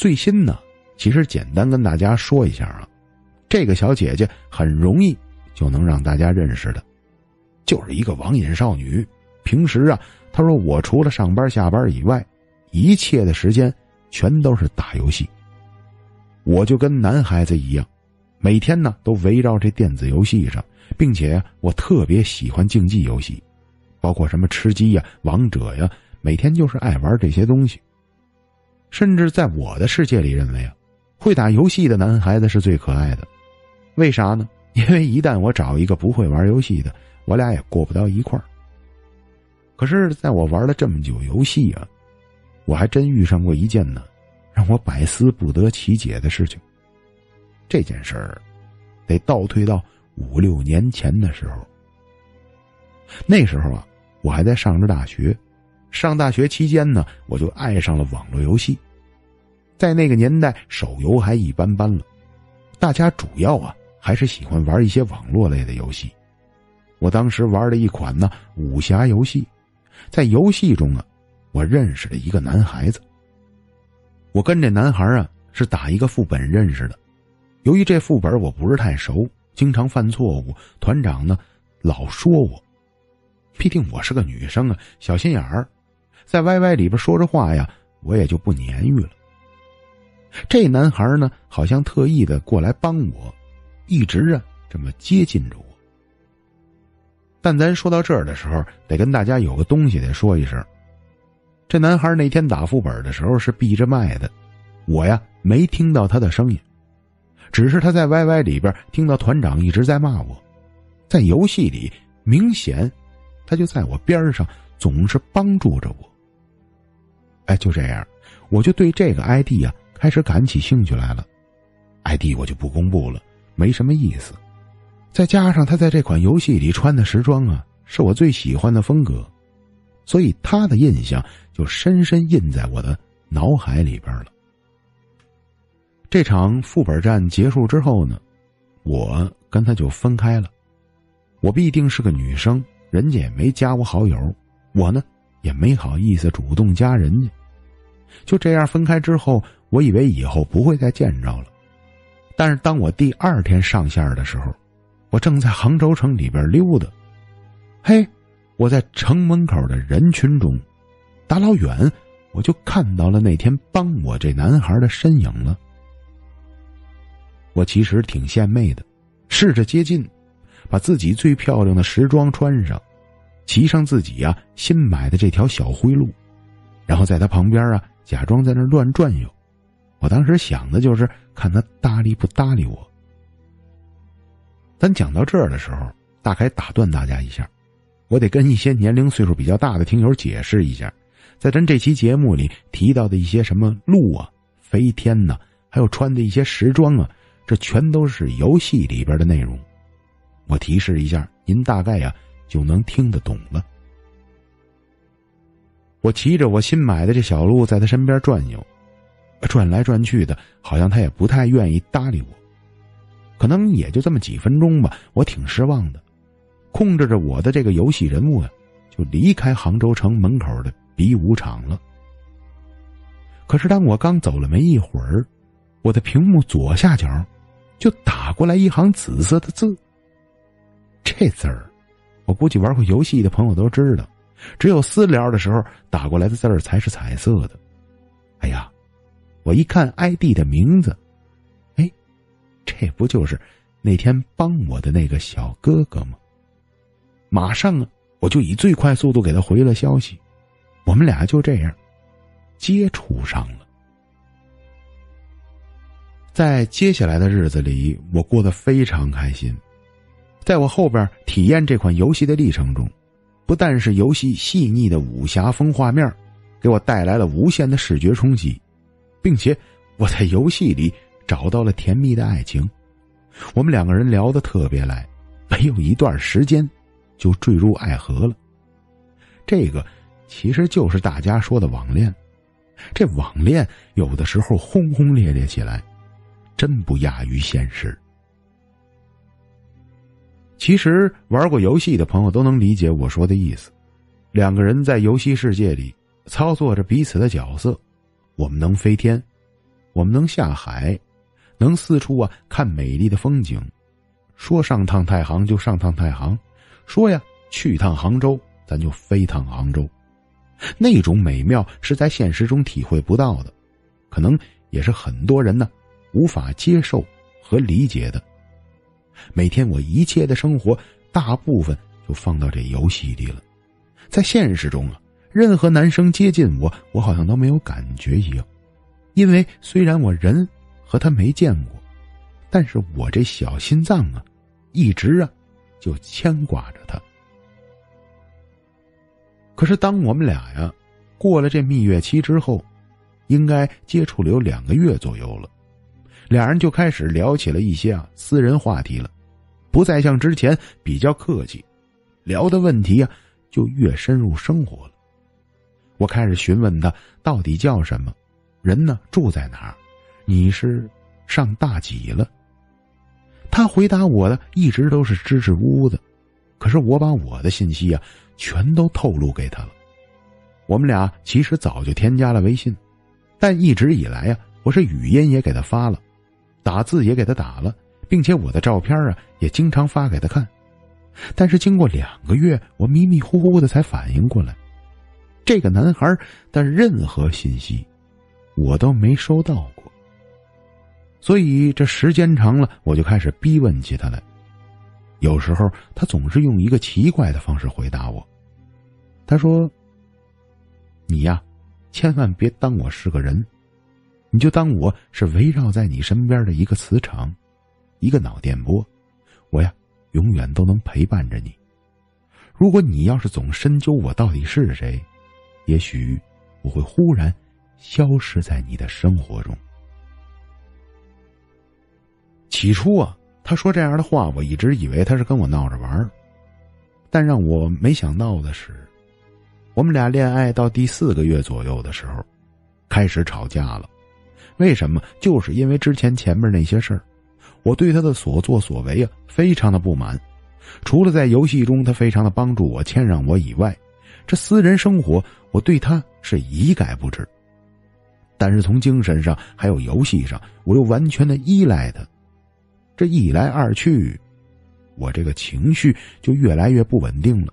最新呢，其实简单跟大家说一下啊，这个小姐姐很容易就能让大家认识的，就是一个网瘾少女。平时啊，她说我除了上班下班以外，一切的时间全都是打游戏。我就跟男孩子一样，每天呢都围绕这电子游戏上，并且我特别喜欢竞技游戏，包括什么吃鸡呀、王者呀，每天就是爱玩这些东西。甚至在我的世界里认为啊，会打游戏的男孩子是最可爱的。为啥呢？因为一旦我找一个不会玩游戏的，我俩也过不到一块儿。可是，在我玩了这么久游戏啊，我还真遇上过一件呢。让我百思不得其解的事情。这件事儿，得倒退到五六年前的时候。那时候啊，我还在上着大学。上大学期间呢，我就爱上了网络游戏。在那个年代，手游还一般般了，大家主要啊还是喜欢玩一些网络类的游戏。我当时玩了一款呢武侠游戏，在游戏中啊，我认识了一个男孩子。我跟这男孩啊是打一个副本认识的，由于这副本我不是太熟，经常犯错误，团长呢老说我，毕竟我是个女生啊，小心眼儿，在 YY 里边说着话呀，我也就不言语了。这男孩呢好像特意的过来帮我，一直啊这么接近着我。但咱说到这儿的时候，得跟大家有个东西得说一声。这男孩那天打副本的时候是闭着麦的，我呀没听到他的声音，只是他在 YY 里边听到团长一直在骂我，在游戏里明显他就在我边上，总是帮助着我。哎，就这样，我就对这个 ID 啊开始感起兴趣来了，ID 我就不公布了，没什么意思。再加上他在这款游戏里穿的时装啊，是我最喜欢的风格。所以他的印象就深深印在我的脑海里边了。这场副本战结束之后呢，我跟他就分开了。我必定是个女生，人家也没加我好友，我呢也没好意思主动加人家。就这样分开之后，我以为以后不会再见着了。但是当我第二天上线的时候，我正在杭州城里边溜达，嘿。我在城门口的人群中，大老远我就看到了那天帮我这男孩的身影了。我其实挺献媚的，试着接近，把自己最漂亮的时装穿上，骑上自己呀新买的这条小灰鹿，然后在他旁边啊假装在那乱转悠。我当时想的就是看他搭理不搭理我。咱讲到这儿的时候，大概打断大家一下。我得跟一些年龄岁数比较大的听友解释一下，在咱这期节目里提到的一些什么鹿啊、飞天呐，还有穿的一些时装啊，这全都是游戏里边的内容。我提示一下，您大概呀就能听得懂了。我骑着我新买的这小鹿在他身边转悠，转来转去的，好像他也不太愿意搭理我。可能也就这么几分钟吧，我挺失望的。控制着我的这个游戏人物啊，就离开杭州城门口的比武场了。可是当我刚走了没一会儿，我的屏幕左下角就打过来一行紫色的字。这字儿，我估计玩过游戏的朋友都知道，只有私聊的时候打过来的字儿才是彩色的。哎呀，我一看 ID 的名字，哎，这不就是那天帮我的那个小哥哥吗？马上啊，我就以最快速度给他回了消息，我们俩就这样接触上了。在接下来的日子里，我过得非常开心。在我后边体验这款游戏的历程中，不但是游戏细腻的武侠风画面，给我带来了无限的视觉冲击，并且我在游戏里找到了甜蜜的爱情。我们两个人聊得特别来，没有一段时间。就坠入爱河了，这个其实就是大家说的网恋。这网恋有的时候轰轰烈烈起来，真不亚于现实。其实玩过游戏的朋友都能理解我说的意思。两个人在游戏世界里操作着彼此的角色，我们能飞天，我们能下海，能四处啊看美丽的风景。说上趟太行就上趟太行，说呀去趟杭州咱就飞趟杭州。那种美妙是在现实中体会不到的，可能也是很多人呢无法接受和理解的。每天我一切的生活大部分就放到这游戏里了，在现实中啊，任何男生接近我，我好像都没有感觉一样，因为虽然我人和他没见过，但是我这小心脏啊，一直啊就牵挂着他。可是，当我们俩呀过了这蜜月期之后，应该接触了有两个月左右了，俩人就开始聊起了一些啊私人话题了，不再像之前比较客气，聊的问题啊就越深入生活了。我开始询问他到底叫什么，人呢住在哪儿，你是上大几了？他回答我的一直都是支支吾吾的，可是我把我的信息啊。全都透露给他了。我们俩其实早就添加了微信，但一直以来呀，我是语音也给他发了，打字也给他打了，并且我的照片啊也经常发给他看。但是经过两个月，我迷迷糊糊的才反应过来，这个男孩的任何信息我都没收到过。所以这时间长了，我就开始逼问起他来。有时候他总是用一个奇怪的方式回答我。他说：“你呀，千万别当我是个人，你就当我是围绕在你身边的一个磁场，一个脑电波。我呀，永远都能陪伴着你。如果你要是总深究我到底是谁，也许我会忽然消失在你的生活中。”起初啊，他说这样的话，我一直以为他是跟我闹着玩但让我没想到的是。我们俩恋爱到第四个月左右的时候，开始吵架了。为什么？就是因为之前前面那些事儿，我对他的所作所为啊，非常的不满。除了在游戏中他非常的帮助我、谦让我以外，这私人生活我对他是一概不知。但是从精神上还有游戏上，我又完全的依赖他。这一来二去，我这个情绪就越来越不稳定了。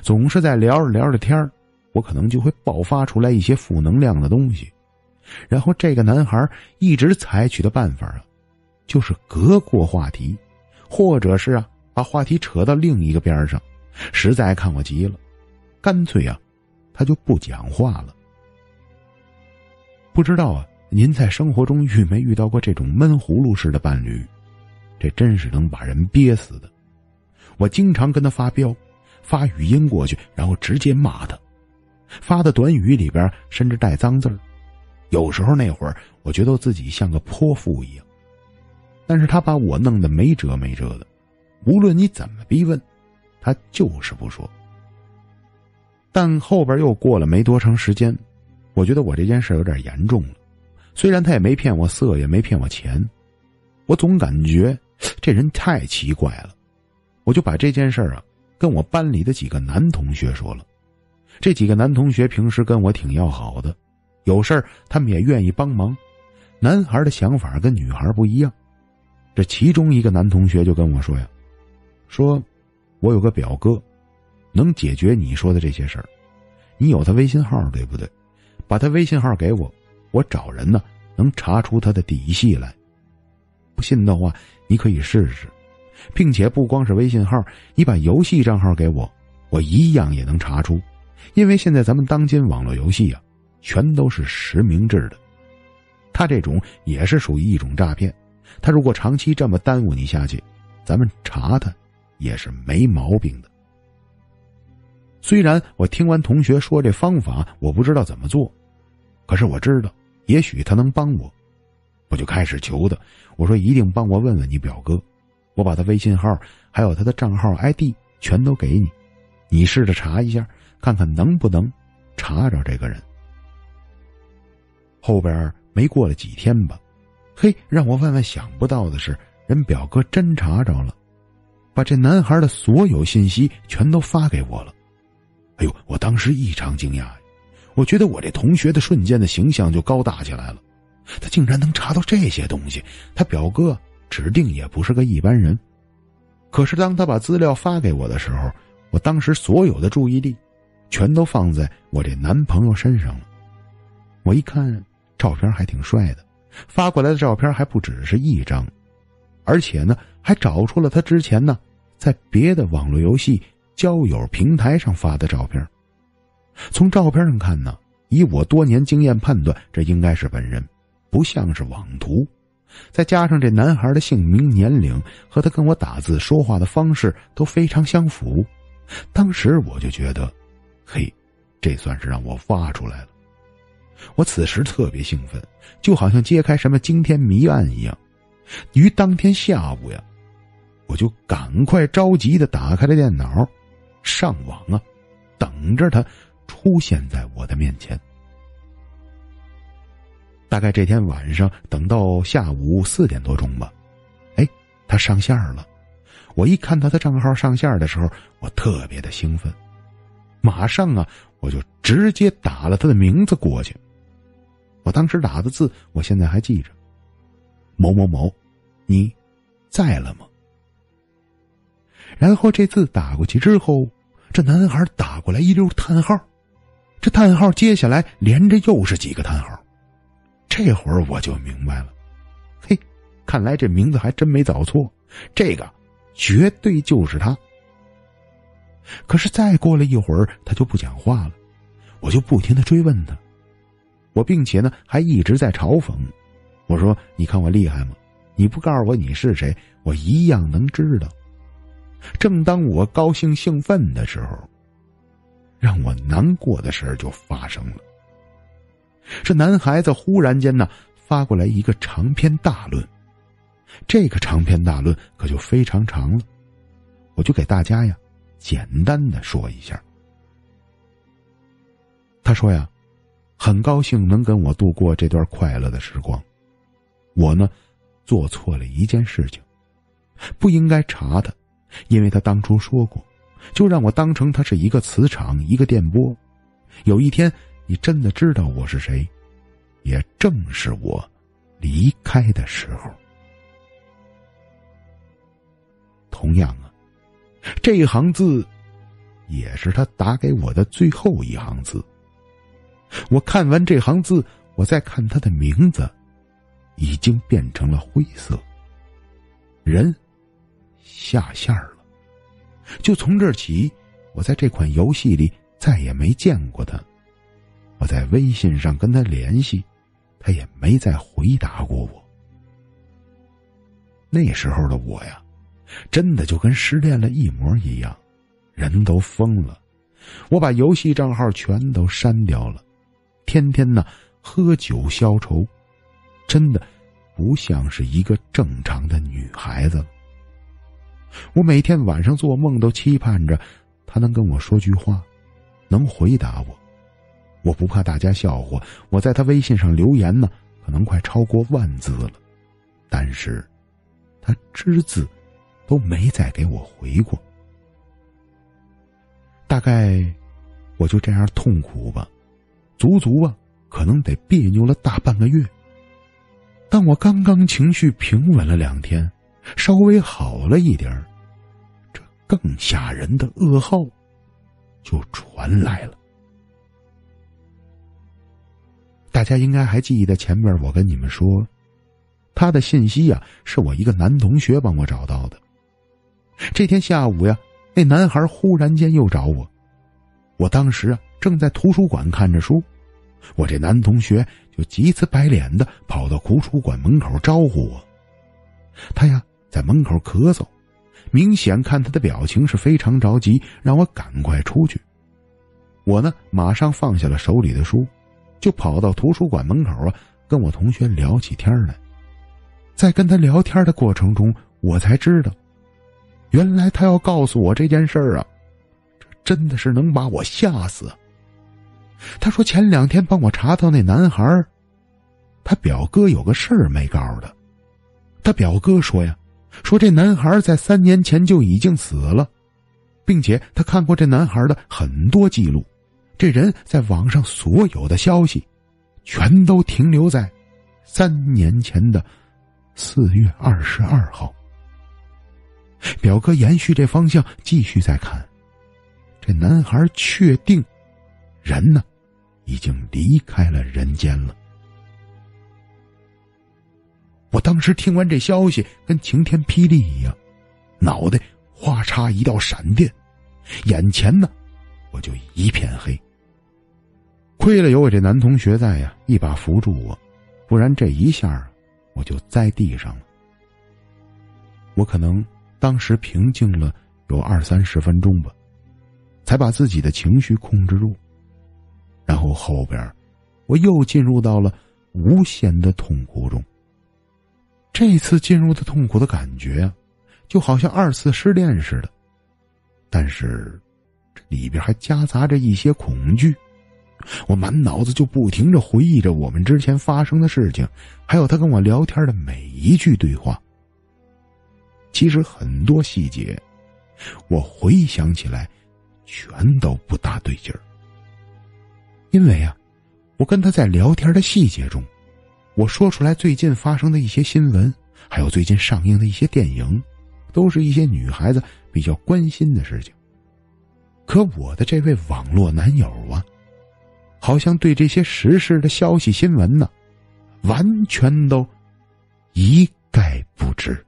总是在聊着聊着天我可能就会爆发出来一些负能量的东西，然后这个男孩一直采取的办法啊，就是隔过话题，或者是啊把话题扯到另一个边上，实在看我急了，干脆啊他就不讲话了。不知道啊，您在生活中遇没遇到过这种闷葫芦式的伴侣？这真是能把人憋死的。我经常跟他发飙。发语音过去，然后直接骂他，发的短语里边甚至带脏字儿。有时候那会儿，我觉得自己像个泼妇一样，但是他把我弄得没辙没辙的。无论你怎么逼问，他就是不说。但后边又过了没多长时间，我觉得我这件事有点严重了。虽然他也没骗我色，也没骗我钱，我总感觉这人太奇怪了。我就把这件事啊。跟我班里的几个男同学说了，这几个男同学平时跟我挺要好的，有事儿他们也愿意帮忙。男孩的想法跟女孩不一样，这其中一个男同学就跟我说呀：“说，我有个表哥，能解决你说的这些事儿。你有他微信号对不对？把他微信号给我，我找人呢能查出他的底细来。不信的话，你可以试试。”并且不光是微信号，你把游戏账号给我，我一样也能查出。因为现在咱们当今网络游戏啊，全都是实名制的，他这种也是属于一种诈骗。他如果长期这么耽误你下去，咱们查他也是没毛病的。虽然我听完同学说这方法，我不知道怎么做，可是我知道，也许他能帮我，我就开始求他，我说一定帮我问问你表哥。我把他微信号还有他的账号 ID 全都给你，你试着查一下，看看能不能查着这个人。后边没过了几天吧，嘿，让我万万想不到的是，人表哥真查着了，把这男孩的所有信息全都发给我了。哎呦，我当时异常惊讶，我觉得我这同学的瞬间的形象就高大起来了，他竟然能查到这些东西，他表哥指定也不是个一般人。可是当他把资料发给我的时候，我当时所有的注意力，全都放在我这男朋友身上了。我一看照片还挺帅的，发过来的照片还不只是一张，而且呢还找出了他之前呢在别的网络游戏交友平台上发的照片。从照片上看呢，以我多年经验判断，这应该是本人，不像是网图。再加上这男孩的姓名、年龄和他跟我打字说话的方式都非常相符，当时我就觉得，嘿，这算是让我挖出来了。我此时特别兴奋，就好像揭开什么惊天谜案一样。于当天下午呀，我就赶快着急的打开了电脑，上网啊，等着他出现在我的面前。大概这天晚上，等到下午四点多钟吧，哎，他上线了。我一看他的账号上线的时候，我特别的兴奋，马上啊，我就直接打了他的名字过去。我当时打的字，我现在还记着：“某某某，你在了吗？”然后这字打过去之后，这男孩打过来一溜叹号，这叹号接下来连着又是几个叹号。这会儿我就明白了，嘿，看来这名字还真没找错，这个绝对就是他。可是再过了一会儿，他就不讲话了，我就不停的追问他，我并且呢还一直在嘲讽，我说：“你看我厉害吗？你不告诉我你是谁，我一样能知道。”正当我高兴兴奋的时候，让我难过的事儿就发生了。这男孩子忽然间呢发过来一个长篇大论，这个长篇大论可就非常长了，我就给大家呀简单的说一下。他说呀，很高兴能跟我度过这段快乐的时光，我呢做错了一件事情，不应该查他，因为他当初说过，就让我当成他是一个磁场，一个电波，有一天。你真的知道我是谁，也正是我离开的时候。同样啊，这一行字也是他打给我的最后一行字。我看完这行字，我再看他的名字，已经变成了灰色。人下线了。就从这起，我在这款游戏里再也没见过他。我在微信上跟他联系，他也没再回答过我。那时候的我呀，真的就跟失恋了一模一样，人都疯了。我把游戏账号全都删掉了，天天呢喝酒消愁，真的不像是一个正常的女孩子了。我每天晚上做梦都期盼着她能跟我说句话，能回答我。我不怕大家笑话，我在她微信上留言呢，可能快超过万字了，但是，他只字都没再给我回过。大概我就这样痛苦吧，足足啊，可能得别扭了大半个月。当我刚刚情绪平稳了两天，稍微好了一点这更吓人的噩耗就传来了。大家应该还记得前面我跟你们说，他的信息呀是我一个男同学帮我找到的。这天下午呀，那男孩忽然间又找我，我当时啊正在图书馆看着书，我这男同学就急赤白脸的跑到图书馆门口招呼我。他呀在门口咳嗽，明显看他的表情是非常着急，让我赶快出去。我呢马上放下了手里的书。就跑到图书馆门口啊，跟我同学聊起天来。在跟他聊天的过程中，我才知道，原来他要告诉我这件事儿啊，这真的是能把我吓死。他说前两天帮我查到那男孩他表哥有个事儿没告诉他。他表哥说呀，说这男孩在三年前就已经死了，并且他看过这男孩的很多记录。这人在网上所有的消息，全都停留在三年前的四月二十二号。表哥延续这方向继续再看，这男孩确定人呢已经离开了人间了。我当时听完这消息，跟晴天霹雳一样，脑袋哗嚓一道闪电，眼前呢我就一片黑。亏了有我这男同学在呀，一把扶住我，不然这一下我就栽地上了。我可能当时平静了有二三十分钟吧，才把自己的情绪控制住。然后后边，我又进入到了无限的痛苦中。这次进入的痛苦的感觉，就好像二次失恋似的，但是这里边还夹杂着一些恐惧。我满脑子就不停的回忆着我们之前发生的事情，还有他跟我聊天的每一句对话。其实很多细节，我回想起来，全都不大对劲儿。因为啊，我跟他在聊天的细节中。我说出来最近发生的一些新闻，还有最近上映的一些电影，都是一些女孩子比较关心的事情。可我的这位网络男友啊，好像对这些时事的消息新闻呢，完全都一概不知。